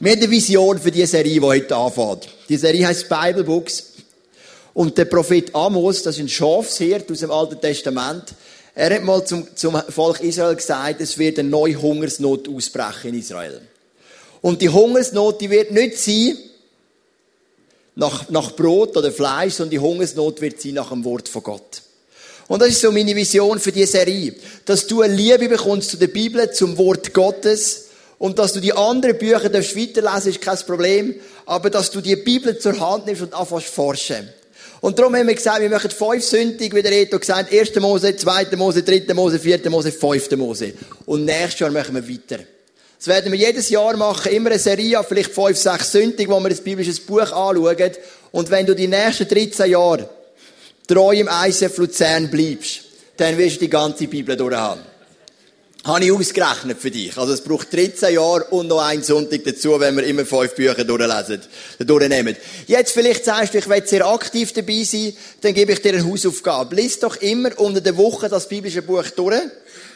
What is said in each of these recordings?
Wir haben eine Vision für diese Serie, die heute anfängt. Die Serie heißt Bible Books. Und der Prophet Amos, das ist ein Schafshirt aus dem Alten Testament, er hat mal zum, zum Volk Israel gesagt, es wird eine neue Hungersnot ausbrechen in Israel. Und die Hungersnot, die wird nicht sein nach, nach Brot oder Fleisch, sondern die Hungersnot wird sein nach dem Wort von Gott. Und das ist so meine Vision für diese Serie. Dass du eine Liebe bekommst zu der Bibel, zum Wort Gottes, und dass du die anderen Bücher darfst weiterlesen, ist kein Problem. Aber dass du die Bibel zur Hand nimmst und anfängst zu forschen. Und darum haben wir gesagt, wir machen fünf Sündig, wie der Reto gesagt 1. Mose, 2. Mose, 3. Mose, 4. Mose, 5. Mose. Und nächstes Jahr machen wir weiter. Das werden wir jedes Jahr machen, immer eine Serie, vielleicht fünf, sechs Sündig, wo wir ein biblisches Buch anschauen. Und wenn du die nächsten 13 Jahre treu im ICF Luzern bleibst, dann wirst du die ganze Bibel durchhaben. Habe ich ausgerechnet für dich. Also es braucht 13 Jahre und noch einen Sonntag dazu, wenn wir immer fünf Bücher durchlesen, durchnehmen. Jetzt vielleicht sagst du, ich will sehr aktiv dabei sein, dann gebe ich dir eine Hausaufgabe. Lies doch immer unter der Woche das biblische Buch durch,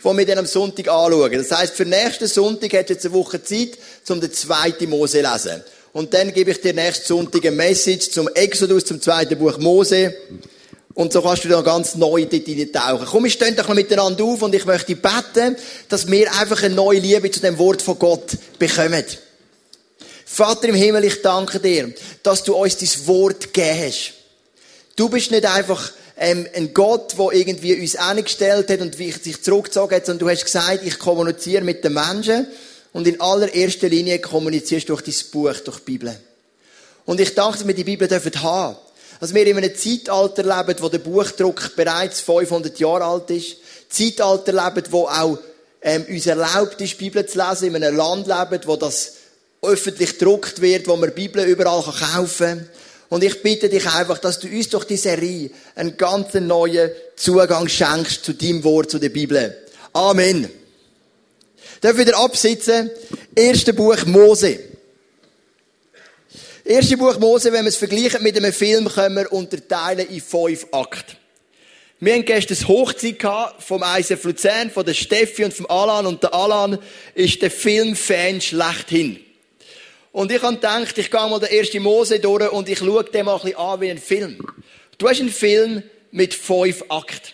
das wir dann am Sonntag anschauen. Das heisst, für nächsten Sonntag hast du jetzt eine Woche Zeit, um den zweiten Mose zu lesen. Und dann gebe ich dir nächsten Sonntag eine Message zum Exodus, zum zweiten Buch Mose. Und so kannst du dann ganz neu dort tauchen. Komm, wir stehen doch noch miteinander auf und ich möchte beten, dass wir einfach eine neue Liebe zu dem Wort von Gott bekommen. Vater im Himmel, ich danke dir, dass du uns dein Wort gegeben hast. Du bist nicht einfach ähm, ein Gott, der irgendwie uns angestellt hat und sich zurückgezogen hat, sondern du hast gesagt, ich kommuniziere mit den Menschen und in allererster Linie kommunizierst du durch dein Buch, durch die Bibel. Und ich danke, dass wir die Bibel haben dass wir in einem Zeitalter leben, wo der Buchdruck bereits 500 Jahre alt ist. Zeitalter leben, wo auch ähm, uns erlaubt ist, Bibel zu lesen, in einem Land leben, wo das öffentlich gedruckt wird, wo man Bibel überall kaufen kann. Und ich bitte dich einfach, dass du uns durch die Serie einen ganz neuen Zugang schenkst zu deinem Wort, zu der Bibel. Amen. Darf wieder absitzen? Erste Buch Mose. Erste Buch Mose, wenn wir es vergleichen mit einem Film, können wir unterteilen in fünf Akte. Wir haben gestern Hochzeit vom ISF Luzern, von der Steffi und vom Alan. Und der Alan ist der Filmfan schlechthin. Und ich habe gedacht, ich gehe mal den ersten Mose durch und ich schaue den mal ein bisschen an wie ein Film. Du hast einen Film mit fünf Akten.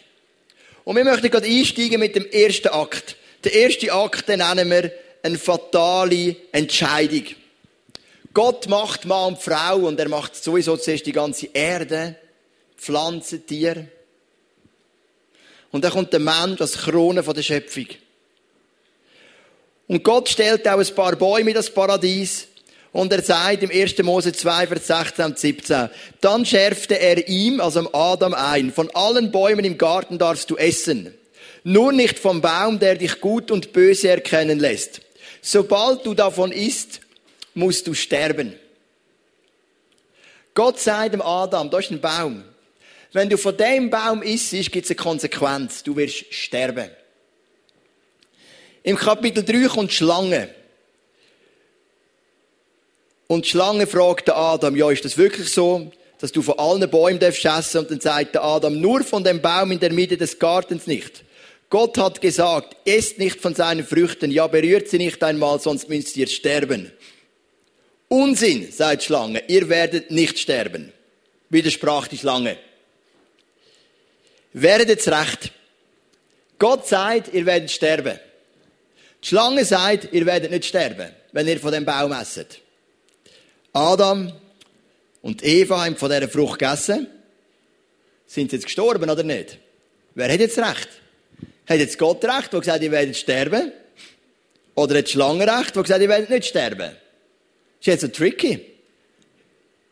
Und wir möchten gerade einsteigen mit dem ersten Akt. Der erste Akt, nennen wir eine fatale Entscheidung. Gott macht Mann und Frau und er macht sowieso zuerst die ganze Erde, Pflanzen, Tiere. Und dann kommt der Mensch als Krone von der Schöpfung. Und Gott stellt auch ein paar Bäume in das Paradies. Und er sagt im 1. Mose 2, Vers 16 und 17, dann schärfte er ihm, also Adam ein, von allen Bäumen im Garten darfst du essen. Nur nicht vom Baum, der dich gut und böse erkennen lässt. Sobald du davon isst, musst du sterben. Gott sagt dem Adam, da ist ein Baum. Wenn du von dem Baum isst, gibt es eine Konsequenz. Du wirst sterben. Im Kapitel 3 kommt Schlange. Und die Schlange fragt Adam, ja, ist das wirklich so, dass du von allen Bäumen darfst essen? Und dann sagt der Adam, nur von dem Baum in der Mitte des Gartens nicht. Gott hat gesagt, esst nicht von seinen Früchten, ja, berührt sie nicht einmal, sonst müsst ihr sterben. Unsinn, sagt Schlange, ihr werdet nicht sterben. Widersprach die Schlange. Werdet's recht. Gott sagt, ihr werdet sterben. Die Schlange sagt, ihr werdet nicht sterben, wenn ihr von dem Baum esset. Adam und Eva haben von dieser Frucht gegessen. Sind sie jetzt gestorben oder nicht? Wer hat jetzt recht? Hat jetzt Gott recht, der gesagt, ihr werdet sterben? Oder hat die Schlange recht, der gesagt, ihr werdet nicht sterben? Ist jetzt so tricky.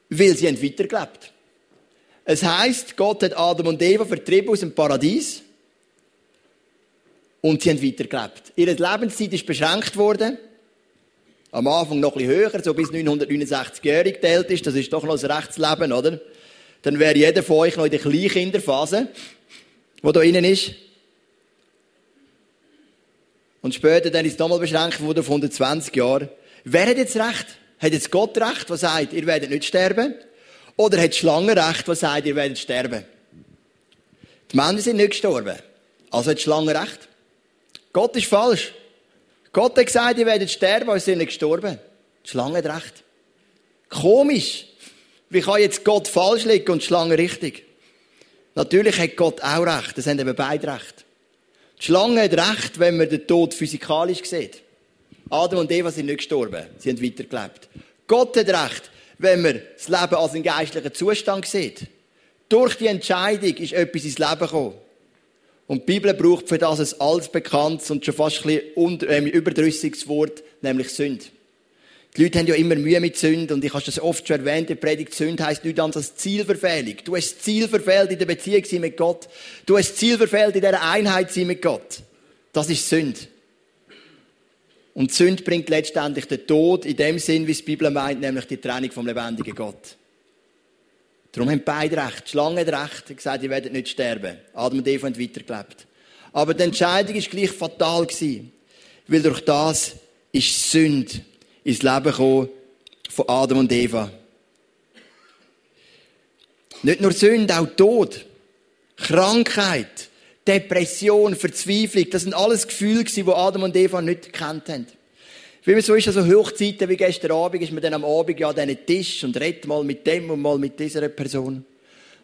Weil sie haben weitergelebt. Es heisst, Gott hat Adam und Eva vertrieben aus dem Paradies. Und sie haben weitergelebt. Ihre Lebenszeit ist beschränkt worden. Am Anfang noch ein höher, so bis 969-jährig geteilt ist. Das ist doch noch ein Rechtsleben, oder? Dann wäre jeder von euch noch in der Kleinkinderphase, wo da innen ist. Und später dann ist es nochmal beschränkt worden auf 120 Jahre. Wer hat jetzt recht? Hat jetzt Gott recht, der sagt, ihr werdet nicht sterben? Oder hat die Schlange recht, der sagt, ihr werdet sterben? Die Männer sind nicht gestorben. Also hat die Schlange recht. Gott ist falsch. Gott hat gesagt, ihr werdet sterben, aber sie sind nicht gestorben. Die Schlange hat recht. Komisch. Wie kann jetzt Gott falsch liegen und die Schlange richtig? Natürlich hat Gott auch recht. Das haben eben beide recht. Die Schlange hat recht, wenn man den Tod physikalisch sieht. Adam und Eva sind nicht gestorben. Sie haben weitergelebt. Gott hat recht, wenn man das Leben als einen geistlichen Zustand sieht. Durch die Entscheidung ist etwas ins Leben gekommen. Und die Bibel braucht für das ein altbekanntes und schon fast ein bisschen ähm, überdrüssiges Wort, nämlich Sünde. Die Leute haben ja immer Mühe mit Sünde und ich habe das oft schon erwähnt, die Predigt Sünde heisst nichts anderes als Zielverfehlung. Du hast das Ziel verfehlt in der Beziehung mit Gott. Du hast das Ziel verfehlt in dieser Einheit mit Gott. Das ist Sünde. Und Sünde bringt letztendlich den Tod in dem Sinn, wie es die Bibel meint, nämlich die Trennung vom lebendigen Gott. Darum haben beide recht. Die Schlange hat recht, hat gesagt, ihr werdet nicht sterben. Adam und Eva haben weitergelebt. Aber die Entscheidung war gleich fatal. Weil durch das ist Sünde ins Leben gekommen von Adam und Eva. Nicht nur Sünde, auch Tod, Krankheit, Depression, Verzweiflung, das sind alles Gefühle die Adam und Eva nicht gekannt haben. Wie man so ist, also Hochzeiten wie gestern Abend, ist man dann am Abend ja an diesen Tisch und redet mal mit dem und mal mit dieser Person.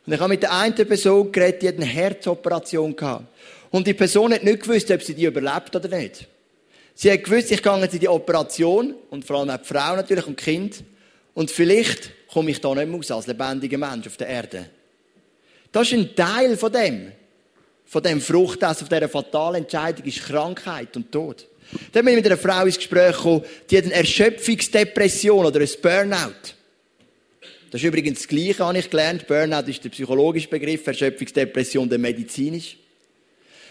Und ich habe mit der einen Person geredet, die hat eine Herzoperation gehabt. Und die Person hat nicht gewusst, ob sie die überlebt oder nicht. Sie hat gewusst, ich gehe jetzt in die Operation und vor allem auch die Frau natürlich und Kind. Und vielleicht komme ich da nicht mehr raus als lebendiger Mensch auf der Erde. Das ist ein Teil von dem von dem Fruchtessen, von dieser fatalen Entscheidung ist Krankheit und Tod. Dann bin ich mit einer Frau ins Gespräch gekommen, die hat eine Erschöpfungsdepression oder ein Burnout. Das ist übrigens das Gleiche, habe ich gelernt. Burnout ist der psychologische Begriff, Erschöpfungsdepression der medizinisch.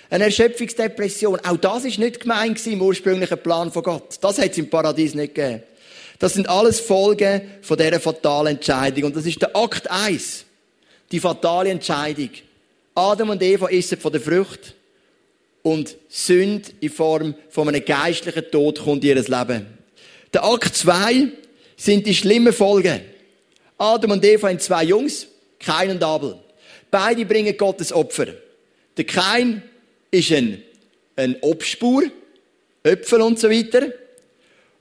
Eine Erschöpfungsdepression, auch das ist nicht gemeint im ursprünglichen Plan von Gott. Das hat es im Paradies nicht gegeben. Das sind alles Folgen von dieser fatalen Entscheidung. Und das ist der Akt 1. Die fatale Entscheidung. Adam und Eva essen von der Frucht und Sünde in Form von einem geistlichen Tod kommt in ihr Leben. Der Akt 2 sind die schlimmen Folgen. Adam und Eva haben zwei Jungs, Kain und Abel. Beide bringen Gottes Opfer. Der Kain ist ein, ein Obstbauer, Äpfel und so weiter.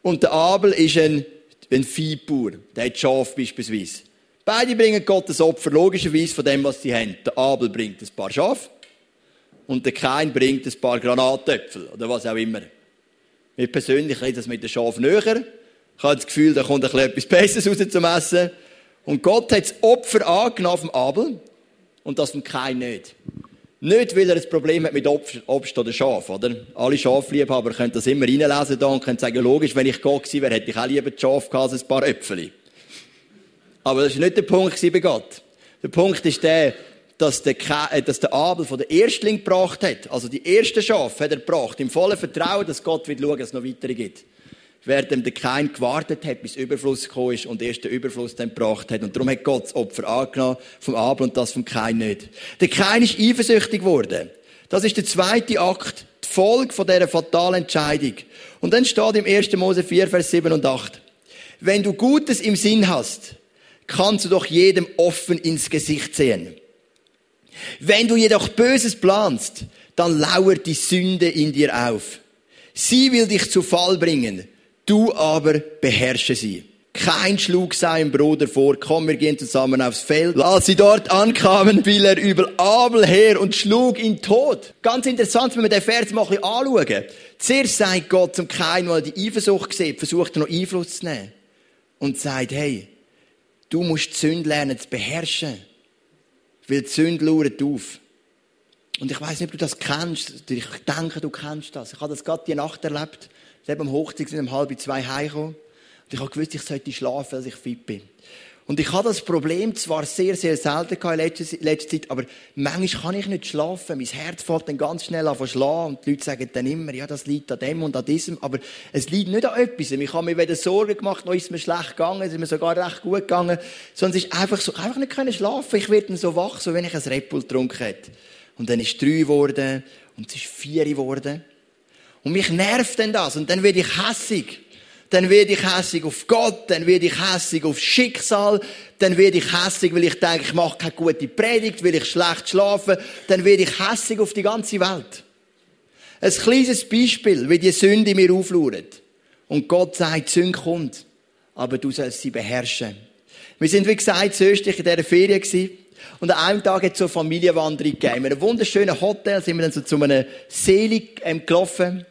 Und der Abel ist ein, ein Viehbauer. Der hat Schaf beispielsweise. Beide bringen Gottes Opfer, logischerweise von dem, was sie haben. Der Abel bringt ein paar Schafe und der Kain bringt ein paar Granatäpfel oder was auch immer. Mir persönlich ist das mit den Schafen näher. Ich habe das Gefühl, da kommt etwas Besseres raus zum Essen. Und Gott hat das Opfer angenommen vom Abel und das vom Kain nicht. Nicht, weil er ein Problem hat mit Obst oder Schaf, oder? Alle Schafliebhaber können das immer reinlesen da und können sagen, logisch, wenn ich Gott gewesen wäre, hätte ich auch lieber die Schaf gehabt als ein paar Äpfel. Aber das war nicht der Punkt bei Gott. Der Punkt ist der, dass der, äh, dass der Abel von der Erstling gebracht hat. Also die erste Schafe hat er gebracht. Im vollen Vertrauen, dass Gott wird schauen, dass es noch weitere gibt. Während der Kain gewartet hat, bis Überfluss gekommen ist und erst den Überfluss dann gebracht hat. Und darum hat Gott das Opfer angenommen vom Abel und das vom Kain nicht. Der Kain ist eifersüchtig geworden. Das ist der zweite Akt, die Folge von dieser fatalen Entscheidung. Und dann steht im 1. Mose 4, Vers 7 und 8. Wenn du Gutes im Sinn hast, kannst du doch jedem offen ins Gesicht sehen. Wenn du jedoch Böses planst, dann lauert die Sünde in dir auf. Sie will dich zu Fall bringen, du aber beherrsche sie. Kein schlug seinem Bruder vor, komm, wir gehen zusammen aufs Feld. Als sie dort ankamen, fiel er über Abel her und schlug ihn tot. Ganz interessant, wenn wir den Vers mal ein bisschen anschauen. Zuerst sagt Gott zum Kain, weil er die Eifersucht sieht, versucht er noch Einfluss zu nehmen. Und sagt, hey, Du musst die Sünde lernen zu beherrschen. Weil die Sünde lauert auf. Und ich weiß nicht, ob du das kennst. Ich denke, du kennst das. Ich habe das gerade die Nacht erlebt. Ich bin am Hochzeit um halb zwei heimgekommen. Und ich habe gewusst, ich sollte schlafen, als ich fit bin. Und ich habe das Problem zwar sehr, sehr selten in letzter, letzter Zeit, aber manchmal kann ich nicht schlafen. Mein Herz fällt dann ganz schnell an schlagen und die Leute sagen dann immer, ja, das liegt an dem und an diesem, aber es liegt nicht an etwas. Ich habe mir weder Sorgen gemacht, noch ist es mir schlecht gegangen, es ist mir sogar recht gut gegangen, es ist einfach so, einfach nicht können schlafen. Ich werde dann so wach, so wenn ich ein Red Bull getrunken hätte. Und dann ist es drei geworden und es ist vier geworden. Und mich nervt dann das und dann werde ich hässig dann werde ich hässig auf Gott, dann werde ich hässig auf Schicksal, dann werde ich hässig, weil ich denke, ich mache keine gute Predigt, weil ich schlecht schlafe, dann werde ich hässig auf die ganze Welt. Ein kleines Beispiel, wie die Sünde mir auflauert. Und Gott sagt, die Sünde kommt. aber du sollst sie beherrschen. Wir sind, wie gesagt, in in dieser Ferien gewesen. Und an einem Tag hat es so eine Familienwanderung gegeben. In einem wunderschönen Hotel sind wir dann so zu einem Selig ähm, gelaufen.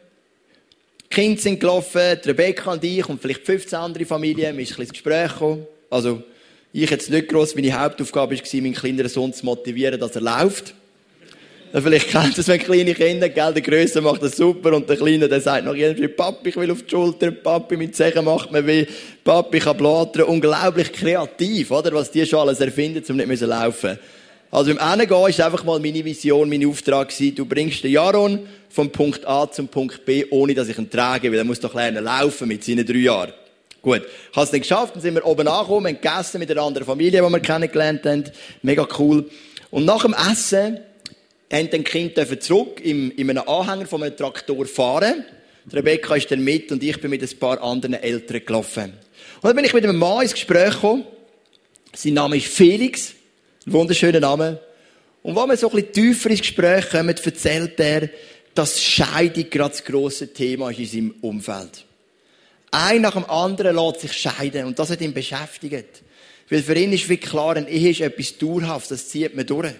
Kinder sind gelaufen, Rebecca und ich und vielleicht 15 andere Familien. Wir sind ein bisschen ins Gespräch gekommen. Also, ich jetzt nicht gross, meine Hauptaufgabe war, meinen kleineren Sohn zu motivieren, dass er läuft. Vielleicht kennt das, wenn kleine Kinder, gell, der Größe macht das super und der Kleine, der sagt noch irgendwie, Papi, ich will auf die Schulter, Papi, mit Zehen macht mir weh, Papi, ich kann blättern. Unglaublich kreativ, oder? Was die schon alles erfinden, um nicht laufen Also, im Ende gehen ist einfach mal meine Vision, mein Auftrag gewesen. Du bringst den Jaron vom Punkt A zum Punkt B, ohne dass ich ihn trage, weil er muss doch lernen laufen mit seinen drei Jahren. Gut. Ich habe es nicht geschafft, dann sind wir oben angekommen, haben gegessen mit einer anderen Familie, die wir kennengelernt haben. Mega cool. Und nach dem Essen, haben dann die Kinder zurück in, in einem Anhänger von einem Traktor fahren. Die Rebecca ist dann mit und ich bin mit ein paar anderen Eltern gelaufen. Und dann bin ich mit einem Mann ins Gespräch gekommen. Sein Name ist Felix. Wunderschöner Name. Und wenn wir so ein bisschen tiefer ins Gespräch kommen, erzählt er, dass Scheidung gerade das grosse Thema ist in seinem Umfeld. Ein nach dem anderen lässt sich scheiden und das hat ihn beschäftigt. Weil für ihn ist wie klar, eine Ehe ist etwas Dauerhaftes, das zieht man durch.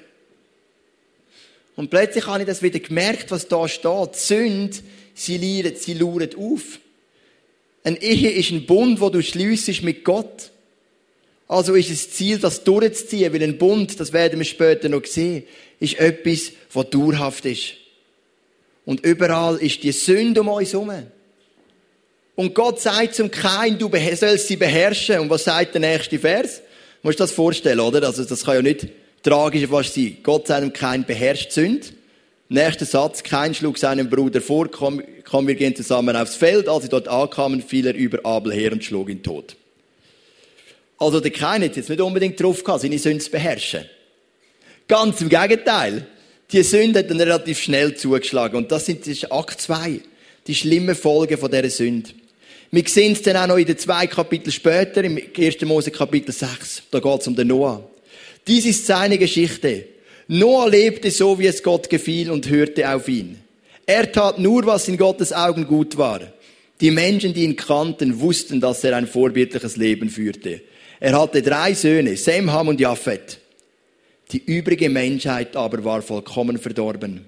Und plötzlich habe ich das wieder gemerkt, was da steht. Sünde, sie lieren, sie luren auf. Eine Ehe ist ein Bund, wo du schliessest mit Gott. Also ist es Ziel, das durchzuziehen, weil ein Bund, das werden wir später noch sehen, ist etwas, was dauerhaft ist. Und überall ist die Sünde um uns herum. Und Gott sagt zum Kain, du sollst sie beherrschen. Und was sagt der nächste Vers? Du musst das vorstellen, oder? Also, das kann ja nicht tragisch fast sein. Gott seinem kein beherrscht Sünd. Nächster Satz. Kein schlug seinem Bruder vor, komm, komm, wir gehen zusammen aufs Feld. Als sie dort ankamen, fiel er über Abel her und schlug ihn tot. Also der Kain hat jetzt nicht unbedingt drauf gehabt, seine Sünde zu beherrschen. Ganz im Gegenteil. Die Sünde hat dann relativ schnell zugeschlagen. Und das sind das ist Akt 2. Die schlimmen Folgen von dieser Sünde. Wir sehen es dann auch noch in den zwei Kapiteln später, im 1. Mose Kapitel 6. Da geht es um den Noah. Dies ist seine Geschichte. Noah lebte so, wie es Gott gefiel und hörte auf ihn. Er tat nur, was in Gottes Augen gut war. Die Menschen, die ihn kannten, wussten, dass er ein vorbildliches Leben führte. Er hatte drei Söhne, Sem, Ham und Japhet. Die übrige Menschheit aber war vollkommen verdorben.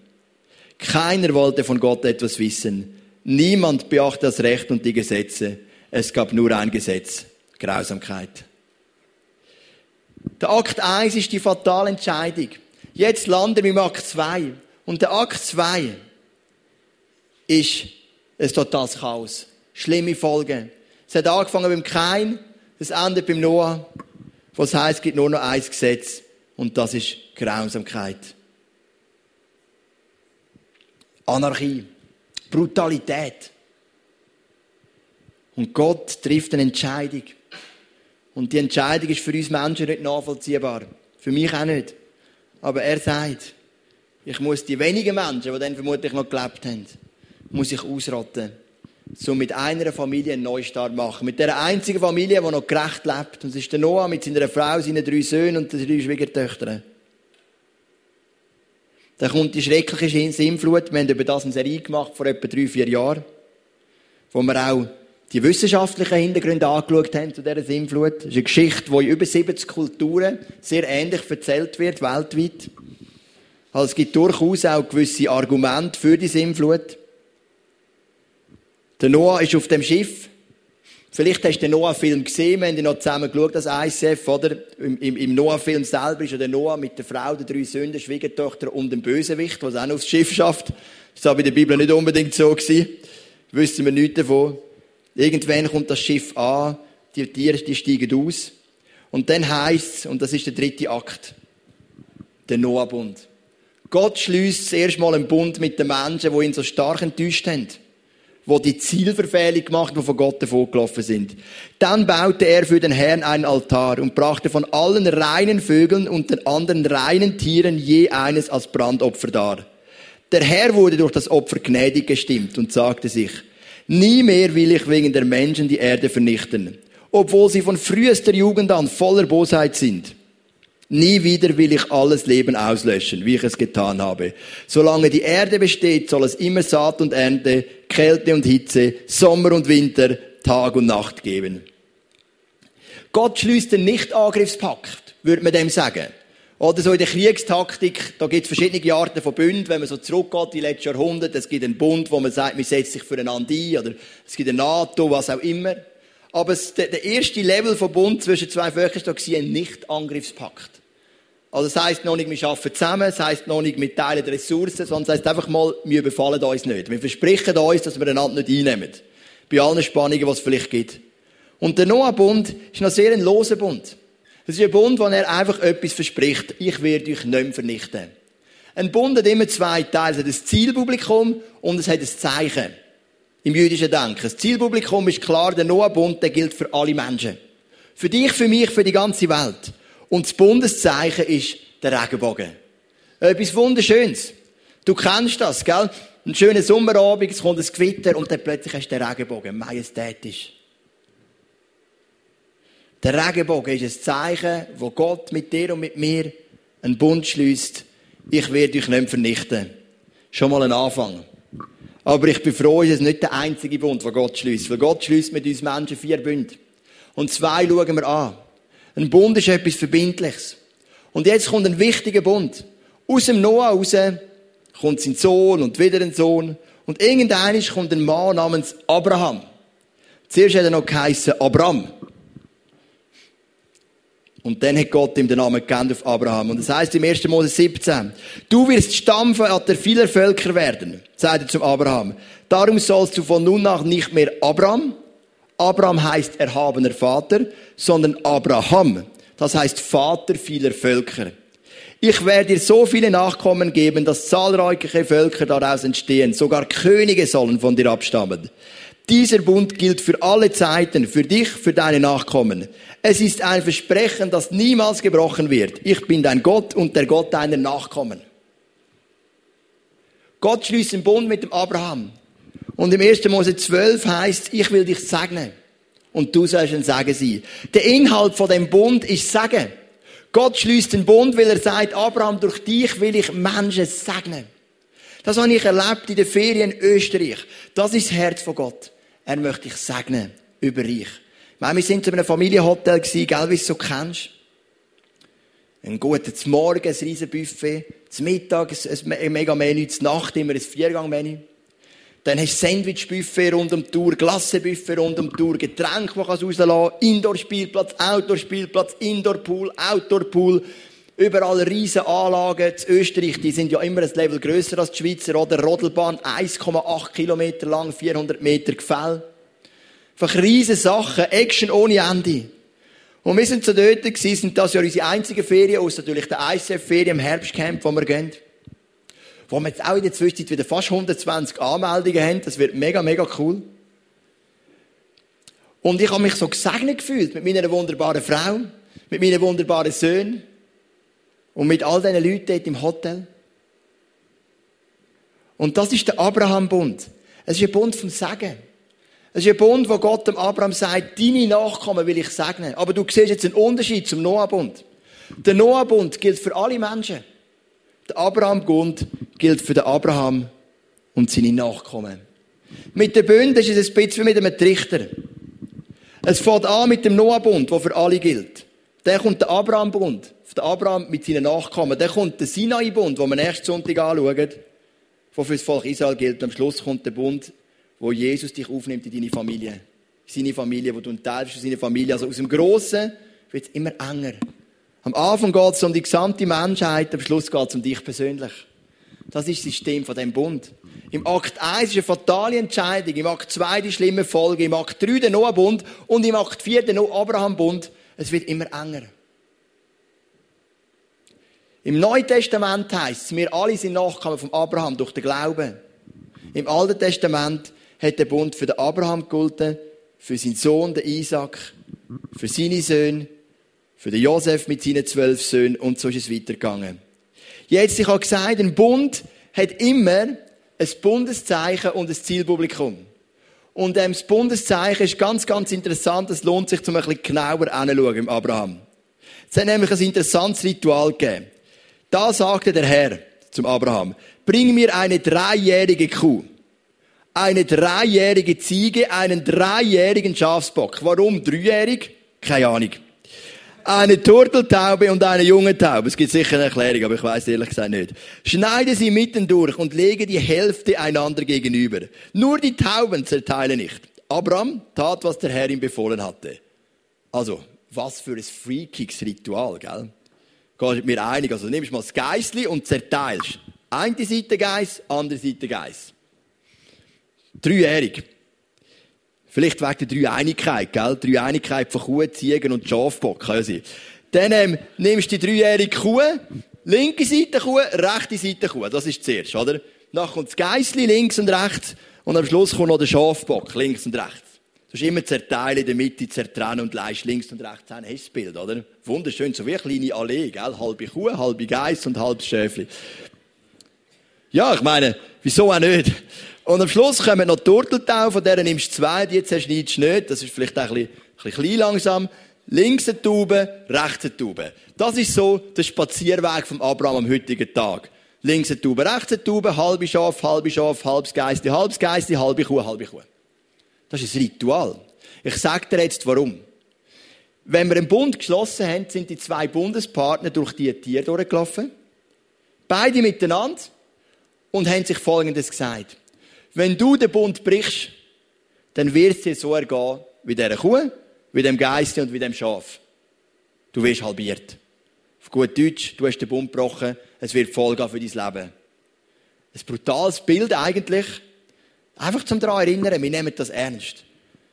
Keiner wollte von Gott etwas wissen. Niemand beachtete das Recht und die Gesetze. Es gab nur ein Gesetz, Grausamkeit. Der Akt 1 ist die fatale Entscheidung. Jetzt landen wir im Akt 2. Und der Akt 2 ist ein totales Chaos. Schlimme Folgen. Es hat angefangen beim Kain, es endet beim Noah. Was heißt, es gibt nur noch ein Gesetz. Und das ist Grausamkeit. Anarchie. Brutalität. Und Gott trifft eine Entscheidung. Und die Entscheidung ist für uns Menschen nicht nachvollziehbar. Für mich auch nicht. Aber er sagt, ich muss die wenigen Menschen, die dann vermutlich noch gelebt haben, muss ich ausrotten. So mit einer Familie einen Neustart machen. Mit der einzigen Familie, die noch gerecht lebt. Und das ist der Noah mit seiner Frau, seinen drei Söhnen und den drei Schwiegertöchtern. Dann kommt die schreckliche Sinnflut. Wir haben über das eine Serie gemacht vor etwa drei, vier Jahren. Wo wir auch die wissenschaftlichen Hintergründe angeschaut haben zu dieser Sinnflut. Das ist eine Geschichte, die in über 70 Kulturen sehr ähnlich erzählt wird, weltweit. Also es gibt durchaus auch gewisse Argumente für die Sinnflut. Der Noah ist auf dem Schiff. Vielleicht hast du den Noah-Film gesehen, wir haben ihn noch zusammen geschaut, das ICF, oder? Im, im, im Noah-Film selber ist ja der Noah mit der Frau, den drei der Schwiegertochter und dem Bösewicht, der auch noch aufs Schiff schafft. Das war bei der Bibel nicht unbedingt so gewesen. Wissen wir nichts davon. Irgendwann kommt das Schiff an, die Tiere die steigen aus. Und dann heißt es, und das ist der dritte Akt, der Noah-Bund. Gott schließt zuerst mal einen Bund mit den Menschen, die ihn so stark enttäuscht haben. Die die Zielverfehlung gemacht, die von Gott davongelaufen sind. Dann baute er für den Herrn einen Altar und brachte von allen reinen Vögeln und den anderen reinen Tieren je eines als Brandopfer dar. Der Herr wurde durch das Opfer gnädig gestimmt und sagte sich, Nie mehr will ich wegen der Menschen die Erde vernichten, obwohl sie von frühester Jugend an voller Bosheit sind. Nie wieder will ich alles Leben auslöschen, wie ich es getan habe. Solange die Erde besteht, soll es immer Saat und Ernte, Kälte und Hitze, Sommer und Winter, Tag und Nacht geben. Gott schließt den Nicht-Angriffspakt, würde man dem sagen. Oder so in der Kriegstaktik, da gibt es verschiedene Arten von Bünden, wenn man so zurückgeht, die letzten Jahrhunderte, es gibt einen Bund, wo man sagt, man setzt sich füreinander ein, oder es gibt eine NATO, was auch immer. Aber es, der, der, erste Level von Bund zwischen zwei Völkern war ein Nicht-Angriffspakt. Also das heisst noch nicht, wir arbeiten zusammen, das heisst noch nicht, wir teilen Ressourcen, sondern das heisst einfach mal, wir überfallen uns nicht. Wir versprechen uns, dass wir einander nicht einnehmen. Bei allen Spannungen, die es vielleicht gibt. Und der Noah-Bund ist noch sehr ein loser Bund. Es ist ein Bund, wo er einfach etwas verspricht. Ich werde euch nicht vernichten. Ein Bund hat immer zwei Teile. Es hat ein Zielpublikum und es hat ein Zeichen. Im jüdischen Denken. Das Zielpublikum ist klar, der Noah-Bund, der gilt für alle Menschen. Für dich, für mich, für die ganze Welt. Und das Bundeszeichen ist der Regenbogen. Etwas Wunderschönes. Du kennst das, gell? Ein schöner Sommerabend, es kommt ein Gewitter und dann plötzlich hast du den Regenbogen. Majestätisch. Der Regenbogen ist ein Zeichen, wo Gott mit dir und mit mir einen Bund schließt. Ich werde euch nicht vernichten. Schon mal ein Anfang. Aber ich bin froh, es ist nicht der einzige Bund, den Gott schließt. Weil Gott schließt mit uns Menschen vier Bünde. Und zwei schauen wir an. Ein Bund ist etwas Verbindliches. Und jetzt kommt ein wichtiger Bund. Aus dem Noah raus kommt sein Sohn und wieder ein Sohn. Und irgendwann kommt ein Mann namens Abraham. Zuerst hat er noch geheissen Abraham. Und dann hat Gott ihm den Namen gegeben auf Abraham. Und das heißt im 1. Mose 17, du wirst Stammvater vieler Völker werden, sagt er zum Abraham. Darum sollst du von nun nach nicht mehr Abraham, Abraham heißt erhabener Vater, sondern Abraham. Das heißt Vater vieler Völker. Ich werde dir so viele Nachkommen geben, dass zahlreiche Völker daraus entstehen. Sogar Könige sollen von dir abstammen. Dieser Bund gilt für alle Zeiten, für dich, für deine Nachkommen. Es ist ein Versprechen, das niemals gebrochen wird. Ich bin dein Gott und der Gott deiner Nachkommen. Gott schließt den Bund mit dem Abraham. Und im 1. Mose 12 heißt, ich will dich segnen. Und du sollst ein Segen sein. Der Inhalt von dem Bund ist Segen. Gott schließt den Bund, weil er sagt, Abraham, durch dich will ich Menschen segnen. Das habe ich erlebt in den Ferien in Österreich. Das ist das Herz von Gott. Er möchte dich segnen über dich. Meine, wir sind zu einem Familienhotel gewesen, gell, wie du es so kennst. Ein gutes Morgen, ein riesen Buffet. Zum Mittag ein mega Menü, zur Nacht immer ein Viergang-Menü. Dann hast du Sandwich-Buffet rund um die Tour, Glassenbuffet rund um die Tour, Getränke, die du rauslassen kannst, Indoor-Spielplatz, Outdoor-Spielplatz, Indoor-Pool, Outdoor-Pool. Überall riesen Anlagen. In Österreich, die sind ja immer ein Level grösser als die Schweizer, oder? Rodelbahn, 1,8 Kilometer lang, 400 Meter Gefäll. Einfach riesen Sachen, Action ohne Ende. Und wir sind so dort gewesen, sind das ja unsere einzigen Ferien, außer natürlich der ICF-Ferien im Herbstcamp, wo wir gehen. Wo wir jetzt auch in der Zwischenzeit wieder fast 120 Anmeldungen haben. Das wird mega, mega cool. Und ich habe mich so gesegnet gefühlt mit meiner wunderbaren Frau, mit meinen wunderbaren Söhnen. Und mit all diesen Leuten dort im Hotel. Und das ist der Abraham-Bund. Es ist ein Bund vom Segen. Es ist ein Bund, wo Gott dem Abraham sagt, deine Nachkommen will ich segnen. Aber du siehst jetzt einen Unterschied zum Noah-Bund. Der Noah-Bund gilt für alle Menschen. Der Abraham-Bund gilt für den Abraham und seine Nachkommen. Mit den Bünden ist es ein bisschen wie mit einem Trichter. Es fängt an mit dem Noah-Bund, der für alle gilt. Dann kommt der Abraham-Bund der Abraham mit seinen Nachkommen. Dann kommt der Sinai-Bund, den wir nächsten Sonntag anschauen, der für das Volk Israel gilt. Und am Schluss kommt der Bund, wo Jesus dich aufnimmt in deine Familie. Seine Familie, wo du ein Teil bist von Familie. Also aus dem Grossen wird es immer enger. Am Anfang geht es um die gesamte Menschheit, am Schluss geht es um dich persönlich. Das ist das System von dem Bund. Im Akt 1 ist eine fatale Entscheidung, im Akt 2 die schlimme Folge, im Akt 3 der Noah-Bund und im Akt 4 der Abraham-Bund. Es wird immer enger. Im Neuen Testament heißt es, wir alle sind Nachkommen von Abraham durch den Glauben. Im Alten Testament hat der Bund für den Abraham gegolten, für seinen Sohn, den Isaac, für seine Söhne, für den Josef mit seinen zwölf Söhnen und so ist es weitergegangen. Jetzt, ich habe gesagt, ein Bund hat immer ein Bundeszeichen und ein Zielpublikum. Und ähm, das Bundeszeichen ist ganz, ganz interessant. Es lohnt sich, zum ein bisschen genauer anzuschauen im Abraham. Es hat nämlich ein interessantes Ritual gegeben. Da sagte der Herr zum Abraham, bring mir eine dreijährige Kuh, eine dreijährige Ziege, einen dreijährigen Schafsbock. Warum dreijährig? Keine Ahnung. Eine Turteltaube und eine junge Taube. Es gibt sicher eine Erklärung, aber ich weiß ehrlich gesagt nicht. Schneide sie mitten durch und lege die Hälfte einander gegenüber. Nur die Tauben zerteile nicht. Abraham tat, was der Herr ihm befohlen hatte. Also, was für ein freakiges Ritual, gell? Gehst mir einig. Also, nimmst mal das Geissli und zerteilst. Eine Seite Geiss, andere Seite Geiss. Dreijährig. Vielleicht wegen der Dreieinigkeit, gell? Dreieinigkeit von Kuh, Ziegen und Schafbock, sie. Dann ähm, nimmst du die dreijährige Kuh, linke Seite Kuh, rechte Seite Kuh. Das ist zuerst, oder? Dann kommt das Geissli links und rechts und am Schluss kommt noch der Schafbock links und rechts. Du musst immer zerteilen, in der Mitte zertrennen und leist links und rechts ein. Hast du das Bild, oder? Wunderschön, so wie eine kleine Allee, gell? Halbe Kuh, halbe Geiss und halbes Schäfli. Ja, ich meine, wieso auch nicht? Und am Schluss kommen noch Turteltau, von denen nimmst du zwei, die zerschneidest du nicht. Das ist vielleicht auch ein bisschen, ein bisschen klein langsam. Links eine Taube, rechts eine Taube. Das ist so der Spazierweg vom Abraham am heutigen Tag. Links eine Taube, rechts eine Taube, halbe Schaf, halbe Schaf, halbes Geiste, halbes Geiste, halbe Kuh, halbe Kuh. Das ist ein Ritual. Ich sage dir jetzt warum. Wenn wir einen Bund geschlossen haben, sind die zwei Bundespartner durch die Tiere durchgelaufen. Beide miteinander und haben sich Folgendes gesagt. Wenn du den Bund brichst, dann wird es dir so ergehen wie dieser Kuh, wie dem Geist und wie dem Schaf. Du wirst halbiert. Auf gut Deutsch, du hast den Bund gebrochen, es wird Folgen für dein Leben. Ein brutales Bild eigentlich. Einfach zum daran erinnern, wir nehmen das ernst.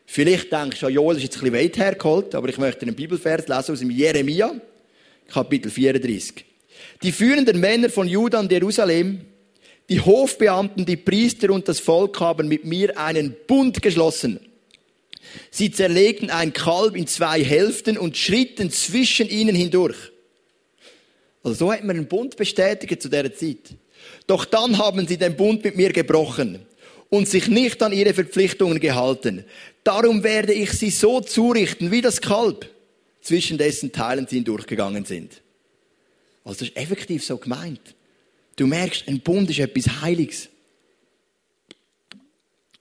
Vielleicht denkst du, Joel ist jetzt ein bisschen weit hergeholt, aber ich möchte einen Bibelvers lesen aus dem Jeremia, Kapitel 34. Die führenden Männer von Juda und Jerusalem die Hofbeamten, die Priester und das Volk haben mit mir einen Bund geschlossen. Sie zerlegten ein Kalb in zwei Hälften und schritten zwischen ihnen hindurch. Also so hat man einen Bund bestätigt zu der Zeit. Doch dann haben sie den Bund mit mir gebrochen und sich nicht an ihre Verpflichtungen gehalten. Darum werde ich sie so zurichten wie das Kalb, zwischen dessen Teilen sie hindurchgegangen sind. Also das ist effektiv so gemeint. Du merkst, ein Bund ist etwas Heiliges.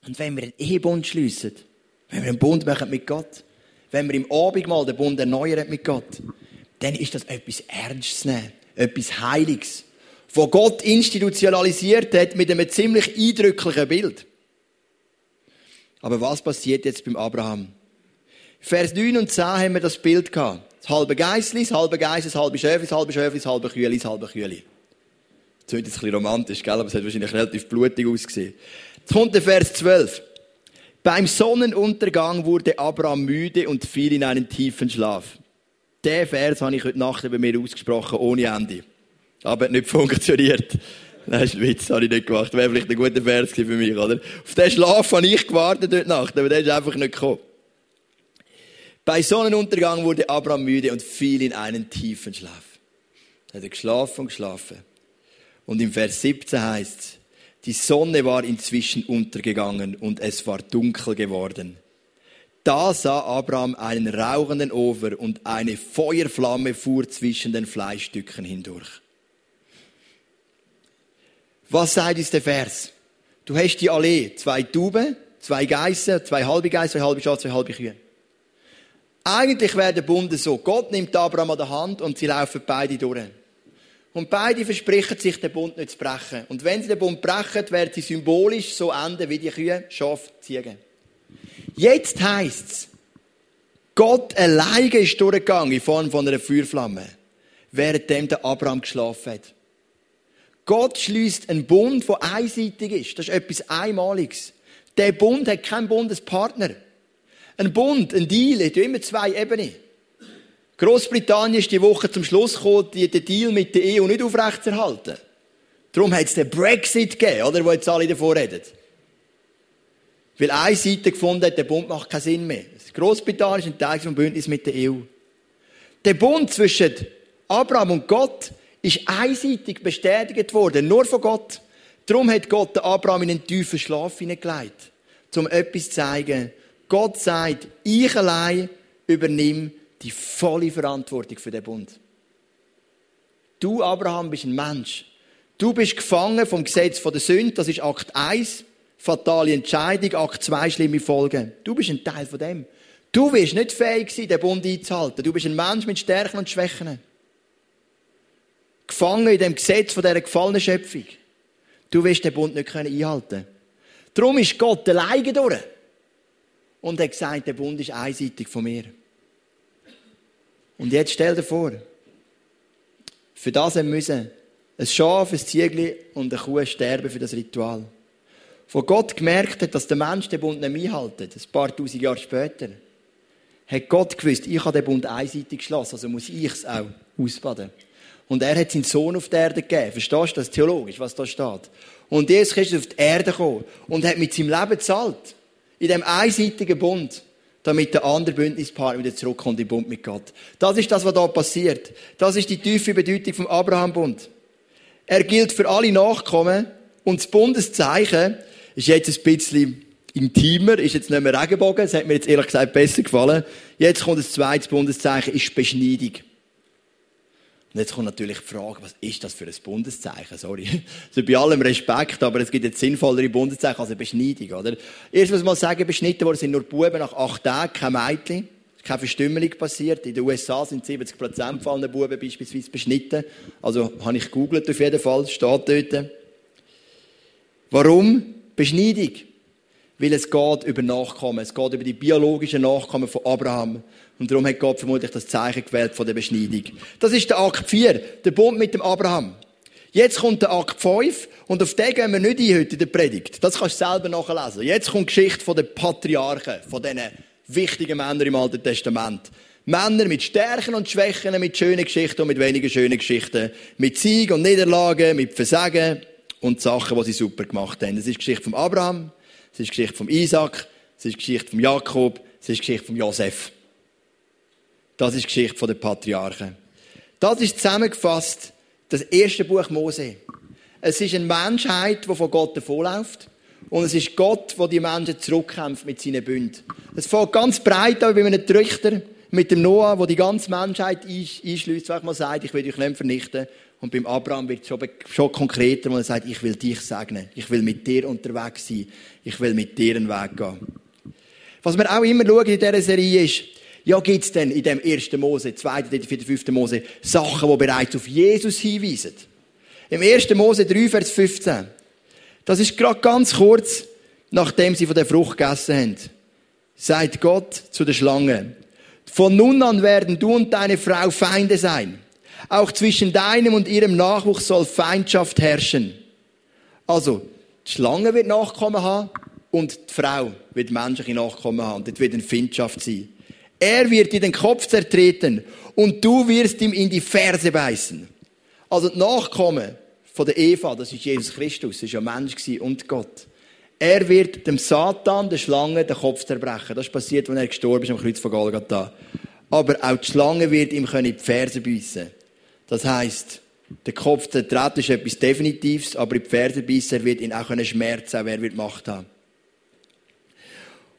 Und wenn wir einen Ehebund schliessen, wenn wir einen Bund machen mit Gott, wenn wir im Abendmahl den Bund erneuern mit Gott, dann ist das etwas Ernstes etwas Heiliges, wo Gott institutionalisiert hat mit einem ziemlich eindrücklichen Bild. Aber was passiert jetzt beim Abraham? Vers 9 und 10 haben wir das Bild gehabt. Das halbe Geissli, das halbe Geiss, das halbe Schöfli, das halbe Schöfli, das halbe Kühli, das halbe Kühli. Das jetzt ein bisschen romantisch, gell? aber es hat wahrscheinlich relativ blutig ausgesehen. Jetzt kommt der Vers 12. Beim Sonnenuntergang wurde Abraham müde und fiel in einen tiefen Schlaf. Der Vers habe ich heute Nacht bei mir ausgesprochen, ohne Ende. Aber hat nicht funktioniert. Das ist ein Witz, habe ich nicht gemacht. Wäre vielleicht ein guter Vers für mich, oder? Auf den Schlaf habe ich gewartet heute Nacht, aber der ist einfach nicht gekommen. Bei Sonnenuntergang wurde Abraham müde und fiel in einen tiefen Schlaf. Er hat geschlafen und geschlafen. Und im Vers 17 heißt die Sonne war inzwischen untergegangen und es war dunkel geworden. Da sah Abraham einen rauchenden Ofen und eine Feuerflamme fuhr zwischen den Fleischstücken hindurch. Was sagt uns der Vers? Du hast die Allee, zwei Tauben, zwei Geissen, zwei halbe Geissen, zwei halbe Schafe, zwei halbe Kühe. Eigentlich wäre der Bund so, Gott nimmt Abraham an der Hand und sie laufen beide durch. Und beide versprechen sich, den Bund nicht zu brechen. Und wenn sie den Bund brechen, werden sie symbolisch so enden wie die Kühe, Schafe, Ziegen. Jetzt heisst's, Gott alleine ist durchgegangen in Form von einer Feuerflamme, währenddem der Abraham geschlafen hat. Gott schließt einen Bund, der einseitig ist. Das ist etwas Einmaliges. Der Bund hat keinen Bundespartner. Ein Bund, ein Deal, hat immer zwei Ebenen. Großbritannien ist die Woche zum Schluss gekommen, den Deal mit der EU nicht aufrechtzuerhalten. Darum hat es den Brexit gegeben, oder, wo jetzt alle davor reden. Weil eine Seite gefunden hat, der Bund macht keinen Sinn mehr. Großbritannien ist ein Teil des Bündnis mit der EU. Der Bund zwischen Abraham und Gott ist einseitig bestätigt worden, nur von Gott. Darum hat Gott Abraham in einen tiefen Schlaf hineingelegt, um etwas zu zeigen. Gott sagt, ich allein übernehme die volle Verantwortung für den Bund. Du, Abraham, bist ein Mensch. Du bist gefangen vom Gesetz der Sünde. Das ist Akt 1. Fatale Entscheidung. Akt 2. Schlimme Folgen. Du bist ein Teil von dem. Du wirst nicht fähig sein, den Bund einzuhalten. Du bist ein Mensch mit Stärken und Schwächen. Gefangen in dem Gesetz von dieser gefallenen Schöpfung. Du wirst den Bund nicht einhalten können. Darum ist Gott alleine durch. Und er hat gesagt, der Bund ist einseitig von mir. Und jetzt stell dir vor, für das müssen ein Schaf, ein Ziegel und eine Kuh sterben für das Ritual. Wo Gott gemerkt hat, dass der Mensch den Bund nicht einhalten, ein paar tausend Jahre später, hat Gott gewusst, ich habe den Bund einseitig geschlossen, also muss ich es auch ausbaden. Und er hat seinen Sohn auf die Erde gegeben. Verstehst du das theologisch, was da steht? Und Jesus ist auf die Erde gekommen und hat mit seinem Leben gezahlt. In dem einseitigen Bund. Damit der andere Bündnispartner wieder zurückkommt im Bund mit Gott. Das ist das, was da passiert. Das ist die tiefe Bedeutung vom Abraham-Bund. Er gilt für alle Nachkommen und das Bundeszeichen ist jetzt ein bisschen intimer, ist jetzt nicht mehr Regenbogen, das hat mir jetzt ehrlich gesagt besser gefallen. Jetzt kommt das zweite Bundeszeichen, ist Beschneidung. Und jetzt kommt natürlich die Frage, was ist das für ein Bundeszeichen? Sorry. Also bei allem Respekt, aber es gibt jetzt sinnvollere Bundeszeichen als eine Beschneidung, oder? Erst muss man sagen, beschnitten worden sind nur Buben nach acht Tagen, kein Mädchen. Keine Verstümmelung passiert. In den USA sind 70 Prozent von allen Buben beispielsweise beschnitten. Also, habe ich gegoogelt auf jeden Fall, steht dort. Warum? Beschneidung. Weil es geht über Nachkommen. Es geht über die biologischen Nachkommen von Abraham. Und darum hat Gott vermutlich das Zeichen gewählt von der Beschneidung. Das ist der Akt 4, der Bund mit dem Abraham. Jetzt kommt der Akt 5 und auf den gehen wir nicht ein heute in der Predigt. Das kannst du selber nachlesen. Jetzt kommt die Geschichte den Patriarchen, von diesen wichtigen Männern im Alten Testament. Männer mit Stärken und Schwächen, mit schönen Geschichten und mit weniger schönen Geschichten. Mit Sieg und Niederlagen, mit Versagen und Sachen, die sie super gemacht haben. Das ist die Geschichte von Abraham, das ist die Geschichte von Isaac, das ist die Geschichte von Jakob, das ist die Geschichte von Josef. Das ist die Geschichte der Patriarchen. Das ist zusammengefasst das erste Buch Mose. Es ist eine Menschheit, die von Gott davonläuft. Und es ist Gott, der die Menschen zurückkämpft mit seinen Bünden. Es fängt ganz breit an, wie einem Trichter mit dem Noah, der die ganze Menschheit einschließt, sag mal sagt, ich will dich nicht vernichten. Und beim Abraham wird es schon, konkreter, wo er sagt, ich will dich segnen. Ich will mit dir unterwegs sein. Ich will mit dir einen Weg gehen. Was wir auch immer schauen in dieser Serie ist, ja, gibt es denn in dem 1. Mose, 2., 3., 4., 5. Mose Sachen, die bereits auf Jesus hinweisen? Im 1. Mose 3, Vers 15. Das ist gerade ganz kurz, nachdem sie von der Frucht gegessen haben. Sagt Gott zu der Schlange. Von nun an werden du und deine Frau Feinde sein. Auch zwischen deinem und ihrem Nachwuchs soll Feindschaft herrschen. Also, die Schlange wird Nachkommen haben und die Frau wird menschliche Nachkommen haben. Dort wird eine Feindschaft sein. Er wird dir den Kopf zertreten und du wirst ihm in die Ferse beißen. Also die Nachkommen von der Eva, das ist Jesus Christus, das ist ja Mensch und Gott. Er wird dem Satan, der Schlange, den Kopf zerbrechen. Das ist passiert, als er gestorben ist am Kreuz von Golgatha. Aber auch die Schlange wird ihm in die Ferse beißen. Das heisst, der Kopf zertreten ist etwas Definitives, aber beißen, er wird ihn auch schmerzen, auch wer wird Macht haben.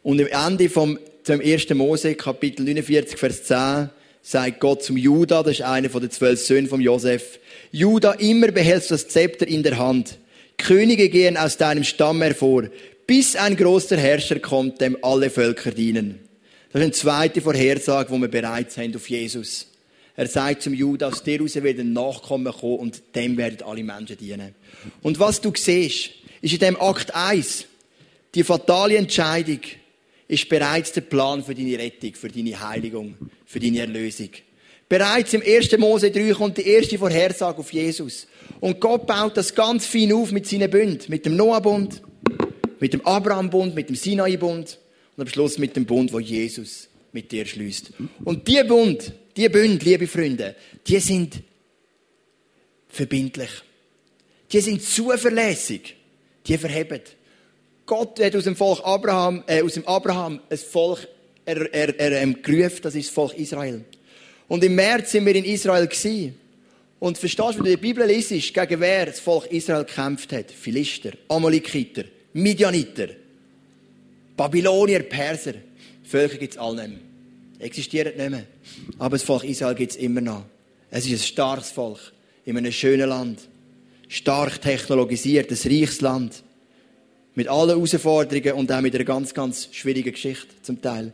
Und am Ende vom zum 1. Mose, Kapitel 49, Vers 10, sagt Gott zum Judah, das ist einer den zwölf Söhnen von Josef, Judah, immer behältst du das Zepter in der Hand. Könige gehen aus deinem Stamm hervor, bis ein großer Herrscher kommt, dem alle Völker dienen. Das ist eine zweite Vorhersage, wo wir bereits haben auf Jesus. Er sagt zum Judah, aus dir heraus werden Nachkommen kommen und dem werden alle Menschen dienen. Und was du siehst, ist in dem Akt 1 die fatale Entscheidung, ist bereits der Plan für deine Rettung, für deine Heiligung, für deine Erlösung. Bereits im 1. Mose 3 kommt die erste Vorhersage auf Jesus. Und Gott baut das ganz fein auf mit seinen Bünden. Mit dem Noah-Bund, mit dem Abraham-Bund, mit dem Sinai-Bund und am Schluss mit dem Bund, wo Jesus mit dir schließt. Und die Bund, die Bund, liebe Freunde, die sind verbindlich. Die sind zuverlässig. Die verheben. Gott hat aus dem Volk Abraham, äh, aus dem Abraham ein Volk er, er, er, ähm, gerufen, das ist das Volk Israel. Und im März sind wir in Israel gewesen. Und verstehst du, wenn du die Bibel liest, gegen wer das Volk Israel gekämpft hat? Philister, Amalekiter, Midianiter, Babylonier, Perser. Völker gibt es alle nicht mehr. Existieren nicht mehr. Aber das Volk Israel gibt es immer noch. Es ist ein starkes Volk. In einem schönen Land. Stark technologisiert, ein reiches Land. Mit allen Herausforderungen und auch mit einer ganz, ganz schwierigen Geschichte zum Teil.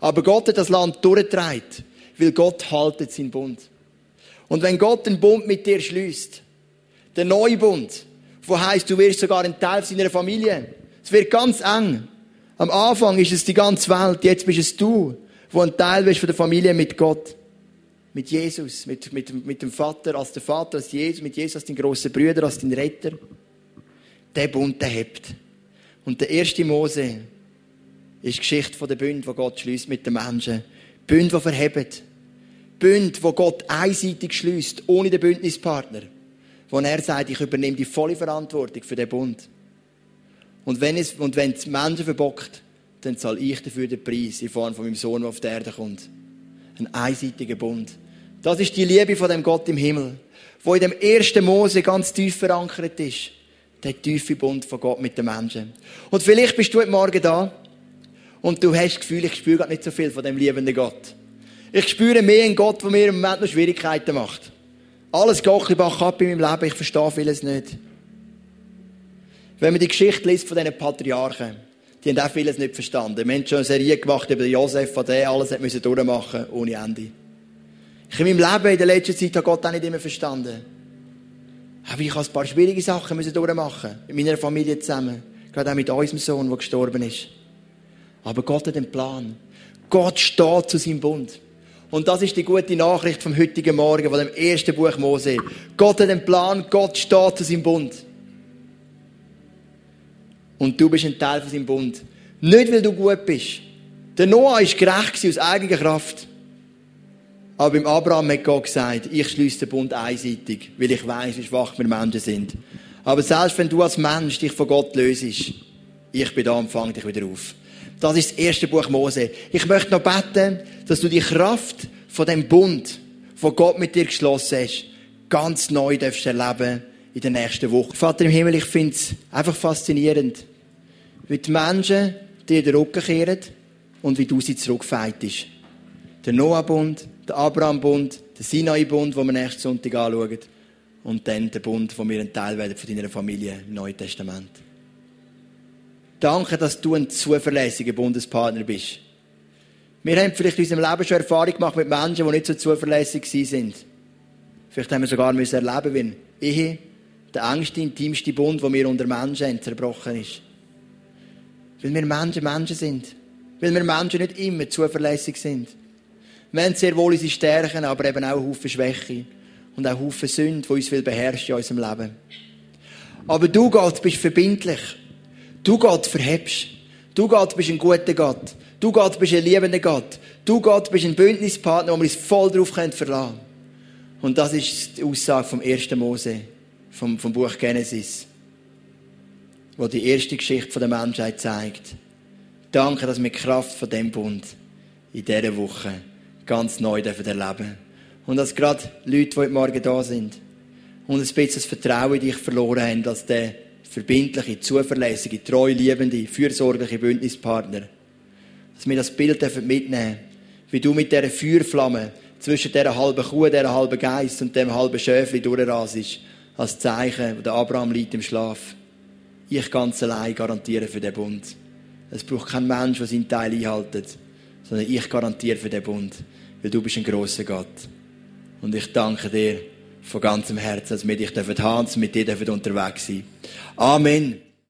Aber Gott hat das Land durchgetragen, weil Gott haltet seinen Bund. Und wenn Gott einen Bund mit dir schließt, der neue Bund, wo heißt, du wirst sogar ein Teil seiner Familie. Es wird ganz eng. Am Anfang ist es die ganze Welt, jetzt bist es du, wo ein Teil bist von der Familie mit Gott. Mit Jesus, mit, mit, mit dem Vater, als der Vater, als Jesus, mit Jesus als dein grosser Brüder, als dein Retter. Der Bund, der hebt. Und der erste Mose ist die Geschichte von der Bund, die Gott schließt mit den Menschen. Bund, die verheben. Bund, wo Gott einseitig schließt, ohne den Bündnispartner. Wo er sagt, ich übernehme die volle Verantwortung für den Bund. Und wenn es, und wenn es Menschen verbockt, dann zahle ich dafür den Preis in Form von meinem Sohn, der auf die Erde kommt. Ein einseitiger Bund. Das ist die Liebe von dem Gott im Himmel, wo in dem ersten Mose ganz tief verankert ist. Der tiefe Bund von Gott mit den Menschen. Und vielleicht bist du heute Morgen da und du hast das Gefühl, ich spüre gerade nicht so viel von dem liebenden Gott. Ich spüre mehr einen Gott, der mir im Moment noch Schwierigkeiten macht. Alles geht Bach ab in meinem Leben, ich verstehe vieles nicht. Wenn man die Geschichte liest von diesen Patriarchen, die haben auch vieles nicht verstanden. Wir haben schon eine Serie gemacht über Josef, von der alles hat müssen durchmachen ohne Ende. Ich in meinem Leben in der letzten Zeit habe Gott auch nicht immer verstanden. Aber ich habe ein paar schwierige Sachen müssen durchmachen. Mit meiner Familie zusammen. Gerade auch mit unserem Sohn, der gestorben ist. Aber Gott hat einen Plan. Gott steht zu seinem Bund. Und das ist die gute Nachricht vom heutigen Morgen, von dem ersten Buch Mose. Gott hat einen Plan, Gott steht zu seinem Bund. Und du bist ein Teil von seinem Bund. Nicht, weil du gut bist. Der Noah war gerecht aus eigener Kraft. Aber beim Abraham hat Gott gesagt, ich schließe den Bund einseitig, weil ich weiß, wie schwach wir Menschen sind. Aber selbst wenn du als Mensch dich von Gott löst, ich bin da und fange dich wieder auf. Das ist das erste Buch Mose. Ich möchte noch beten, dass du die Kraft von dem Bund, von Gott mit dir geschlossen hast, ganz neu darfst erleben in der nächsten Woche. Vater im Himmel, ich finde es einfach faszinierend, wie die Menschen dir den Rücken kehren und wie du sie zurückfeitest. Der Noah-Bund, der Abraham-Bund, der Sinai-Bund, den wir nächsten Sonntag anschauen, und dann der Bund, wo wir ein Teil werden von deiner Familie im Neuen Testament. Danke, dass du ein zuverlässiger Bundespartner bist. Wir haben vielleicht in unserem Leben schon Erfahrung gemacht mit Menschen, die nicht so zuverlässig sind. Vielleicht haben wir sogar müssen erleben, wenn Ehe, der engste, intimste Bund, den wir unter Menschen haben, zerbrochen ist. Weil wir Menschen Menschen sind. Weil wir Menschen nicht immer zuverlässig sind. Wir haben sehr wohl unsere Stärken, aber eben auch Haufen Schwäche und auch Haufen Sünde, die uns beherrschen in unserem Leben. Aber du, Gott, bist verbindlich. Du, Gott, verhebst. Du, Gott, bist ein guter Gott. Du, Gott, bist ein liebender Gott. Du, Gott, bist ein Bündnispartner, wo wir uns voll darauf verlassen können. Und das ist die Aussage vom 1. Mose, vom, vom Buch Genesis, wo die erste Geschichte der Menschheit zeigt. Danke, dass wir Kraft von dem Bund in dieser Woche ganz neu erleben dürfen. Und dass gerade Leute, die heute Morgen da sind und ein bisschen das Vertrauen in dich verloren haben, dass der verbindliche, zuverlässige, treu liebende, fürsorgliche Bündnispartner, dass wir das Bild mitnehmen wie du mit dieser Feuerflamme zwischen dieser halben Kuh, dieser halben Geist und dem halben Schäfli durchrasest, als Zeichen, wo der Abraham liegt im Schlaf. Ich ganz allein garantiere für den Bund. Es braucht kein Mensch, der seinen Teil einhaltet, sondern ich garantiere für den Bund, weil du bist ein großer Gott. Und ich danke dir von ganzem Herzen, dass wir dich haben und mit dir unterwegs sein Amen.